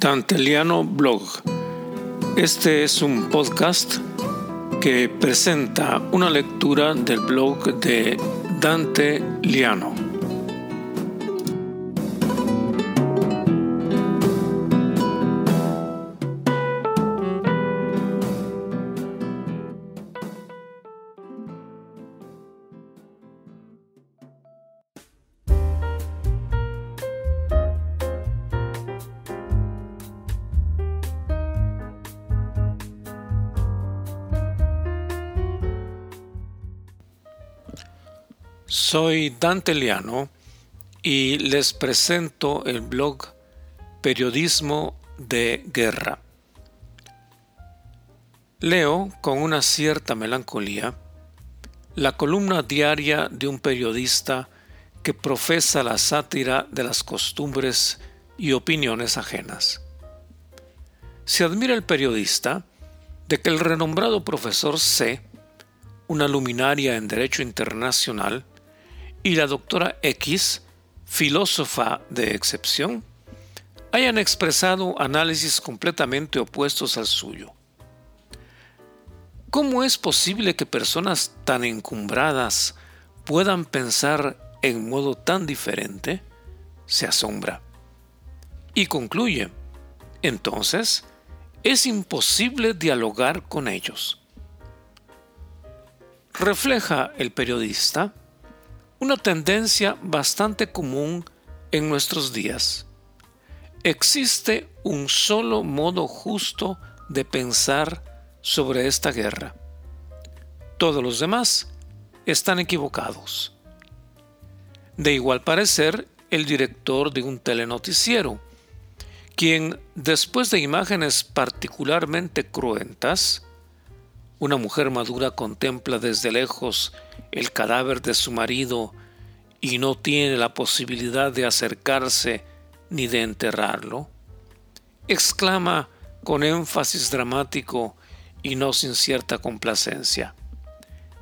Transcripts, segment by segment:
Danteliano Blog. Este es un podcast que presenta una lectura del blog de Dante Liano. Soy Dante Liano y les presento el blog Periodismo de Guerra. Leo con una cierta melancolía la columna diaria de un periodista que profesa la sátira de las costumbres y opiniones ajenas. Se admira el periodista de que el renombrado profesor C, una luminaria en Derecho Internacional, y la doctora X, filósofa de excepción, hayan expresado análisis completamente opuestos al suyo. ¿Cómo es posible que personas tan encumbradas puedan pensar en modo tan diferente? Se asombra. Y concluye, entonces, es imposible dialogar con ellos. Refleja el periodista una tendencia bastante común en nuestros días. Existe un solo modo justo de pensar sobre esta guerra. Todos los demás están equivocados. De igual parecer, el director de un telenoticiero, quien, después de imágenes particularmente cruentas, una mujer madura contempla desde lejos el cadáver de su marido y no tiene la posibilidad de acercarse ni de enterrarlo? exclama con énfasis dramático y no sin cierta complacencia.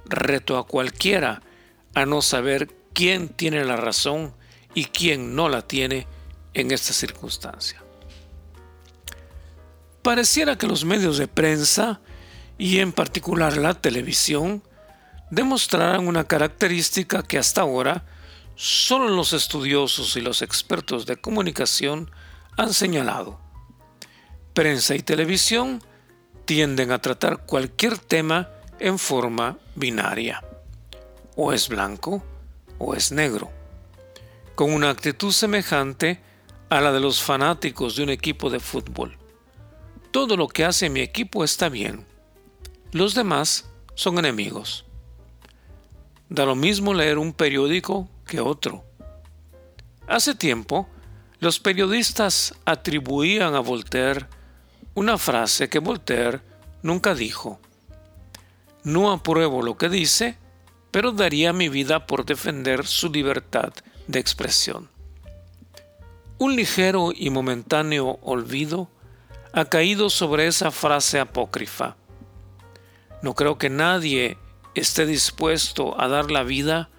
Reto a cualquiera a no saber quién tiene la razón y quién no la tiene en esta circunstancia. Pareciera que los medios de prensa, y en particular la televisión, demostrarán una característica que hasta ahora solo los estudiosos y los expertos de comunicación han señalado. Prensa y televisión tienden a tratar cualquier tema en forma binaria. O es blanco o es negro. Con una actitud semejante a la de los fanáticos de un equipo de fútbol. Todo lo que hace mi equipo está bien. Los demás son enemigos. Da lo mismo leer un periódico que otro. Hace tiempo, los periodistas atribuían a Voltaire una frase que Voltaire nunca dijo. No apruebo lo que dice, pero daría mi vida por defender su libertad de expresión. Un ligero y momentáneo olvido ha caído sobre esa frase apócrifa. No creo que nadie esté dispuesto a dar la vida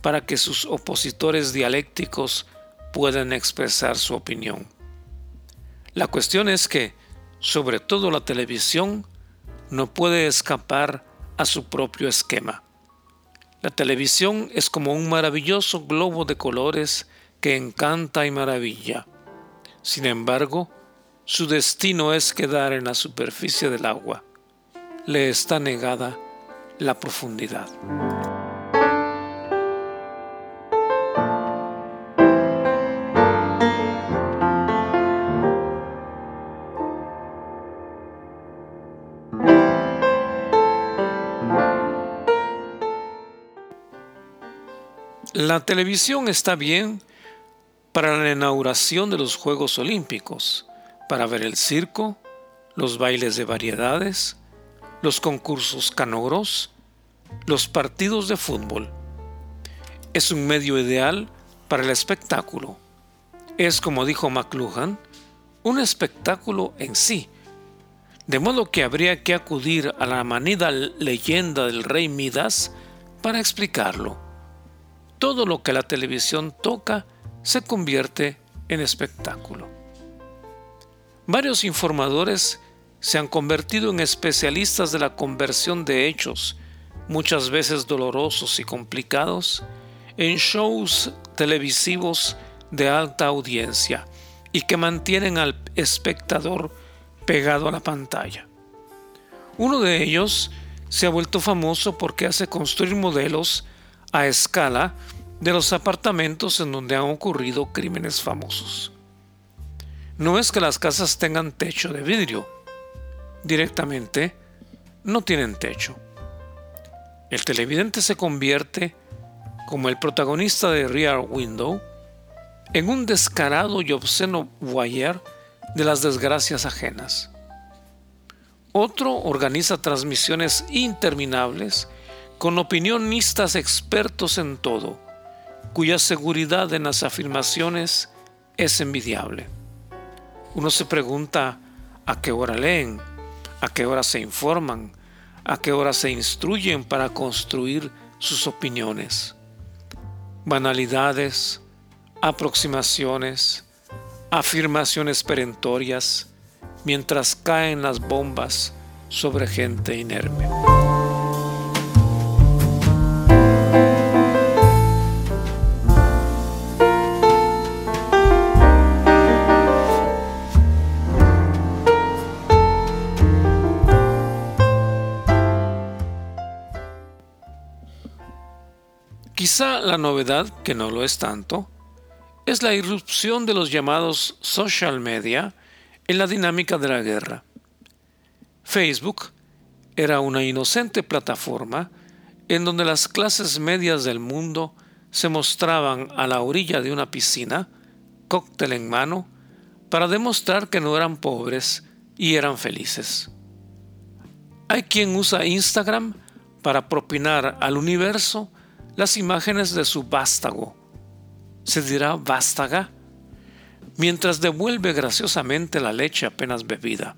para que sus opositores dialécticos puedan expresar su opinión. La cuestión es que, sobre todo la televisión, no puede escapar a su propio esquema. La televisión es como un maravilloso globo de colores que encanta y maravilla. Sin embargo, su destino es quedar en la superficie del agua. Le está negada la profundidad. La televisión está bien para la inauguración de los Juegos Olímpicos, para ver el circo, los bailes de variedades, los concursos canoros, los partidos de fútbol. Es un medio ideal para el espectáculo. Es, como dijo McLuhan, un espectáculo en sí. De modo que habría que acudir a la manida leyenda del rey Midas para explicarlo. Todo lo que la televisión toca se convierte en espectáculo. Varios informadores se han convertido en especialistas de la conversión de hechos, muchas veces dolorosos y complicados, en shows televisivos de alta audiencia y que mantienen al espectador pegado a la pantalla. Uno de ellos se ha vuelto famoso porque hace construir modelos a escala de los apartamentos en donde han ocurrido crímenes famosos. No es que las casas tengan techo de vidrio, directamente no tienen techo. El televidente se convierte, como el protagonista de Rear Window, en un descarado y obsceno voyeur de las desgracias ajenas. Otro organiza transmisiones interminables con opinionistas expertos en todo, cuya seguridad en las afirmaciones es envidiable. Uno se pregunta a qué hora leen, a qué hora se informan, a qué hora se instruyen para construir sus opiniones. Banalidades, aproximaciones, afirmaciones perentorias, mientras caen las bombas sobre gente inerme. Quizá la novedad, que no lo es tanto, es la irrupción de los llamados social media en la dinámica de la guerra. Facebook era una inocente plataforma en donde las clases medias del mundo se mostraban a la orilla de una piscina, cóctel en mano, para demostrar que no eran pobres y eran felices. Hay quien usa Instagram para propinar al universo las imágenes de su vástago. Se dirá vástaga mientras devuelve graciosamente la leche apenas bebida.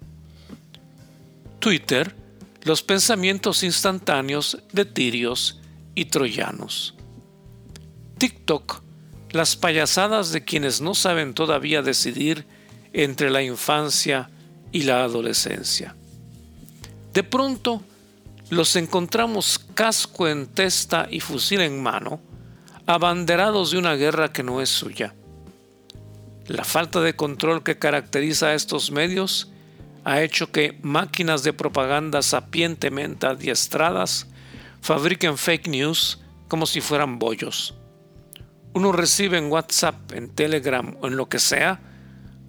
Twitter, los pensamientos instantáneos de tirios y troyanos. TikTok, las payasadas de quienes no saben todavía decidir entre la infancia y la adolescencia. De pronto, los encontramos casco en testa y fusil en mano, abanderados de una guerra que no es suya. La falta de control que caracteriza a estos medios ha hecho que máquinas de propaganda sapientemente adiestradas fabriquen fake news como si fueran bollos. Uno recibe en WhatsApp, en Telegram o en lo que sea,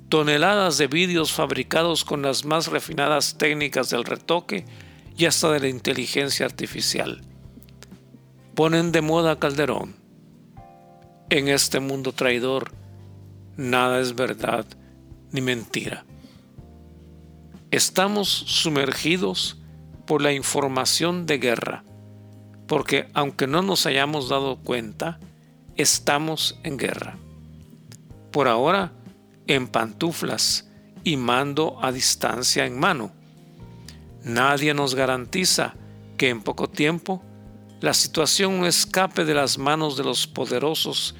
toneladas de vídeos fabricados con las más refinadas técnicas del retoque y hasta de la inteligencia artificial. Ponen de moda Calderón. En este mundo traidor, nada es verdad ni mentira. Estamos sumergidos por la información de guerra, porque aunque no nos hayamos dado cuenta, estamos en guerra. Por ahora, en pantuflas y mando a distancia en mano Nadie nos garantiza que en poco tiempo la situación no escape de las manos de los poderosos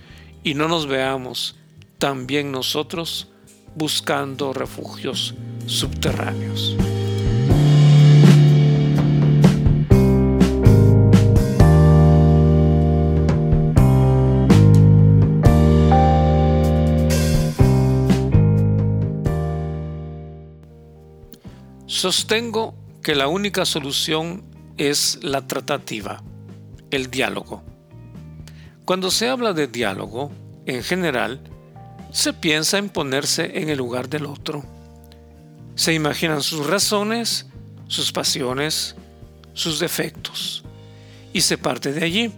y no nos veamos también nosotros buscando refugios subterráneos. Sostengo que la única solución es la tratativa, el diálogo. Cuando se habla de diálogo, en general, se piensa en ponerse en el lugar del otro. Se imaginan sus razones, sus pasiones, sus defectos. Y se parte de allí,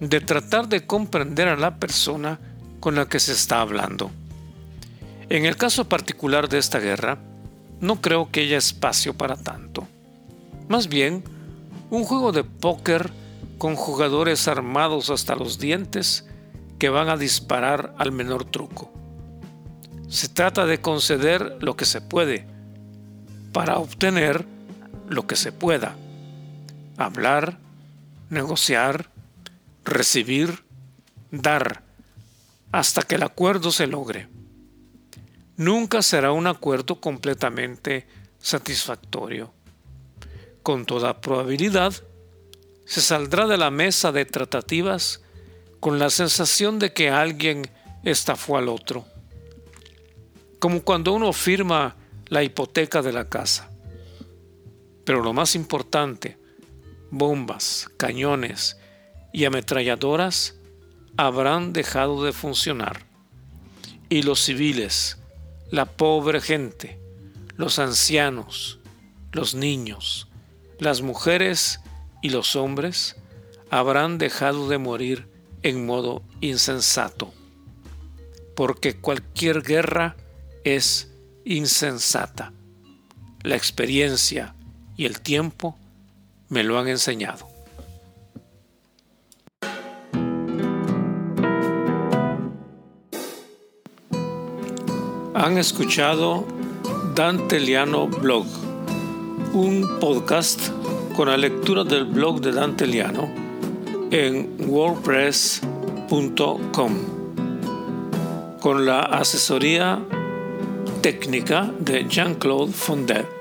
de tratar de comprender a la persona con la que se está hablando. En el caso particular de esta guerra, no creo que haya espacio para tanto. Más bien, un juego de póker con jugadores armados hasta los dientes que van a disparar al menor truco. Se trata de conceder lo que se puede para obtener lo que se pueda. Hablar, negociar, recibir, dar, hasta que el acuerdo se logre. Nunca será un acuerdo completamente satisfactorio. Con toda probabilidad, se saldrá de la mesa de tratativas con la sensación de que alguien estafó al otro. Como cuando uno firma la hipoteca de la casa. Pero lo más importante, bombas, cañones y ametralladoras habrán dejado de funcionar. Y los civiles, la pobre gente, los ancianos, los niños, las mujeres y los hombres habrán dejado de morir en modo insensato, porque cualquier guerra es insensata. La experiencia y el tiempo me lo han enseñado. Han escuchado Dante Liano Blog, un podcast con la lectura del blog de Dante Liano en wordpress.com, con la asesoría técnica de Jean-Claude Fondet.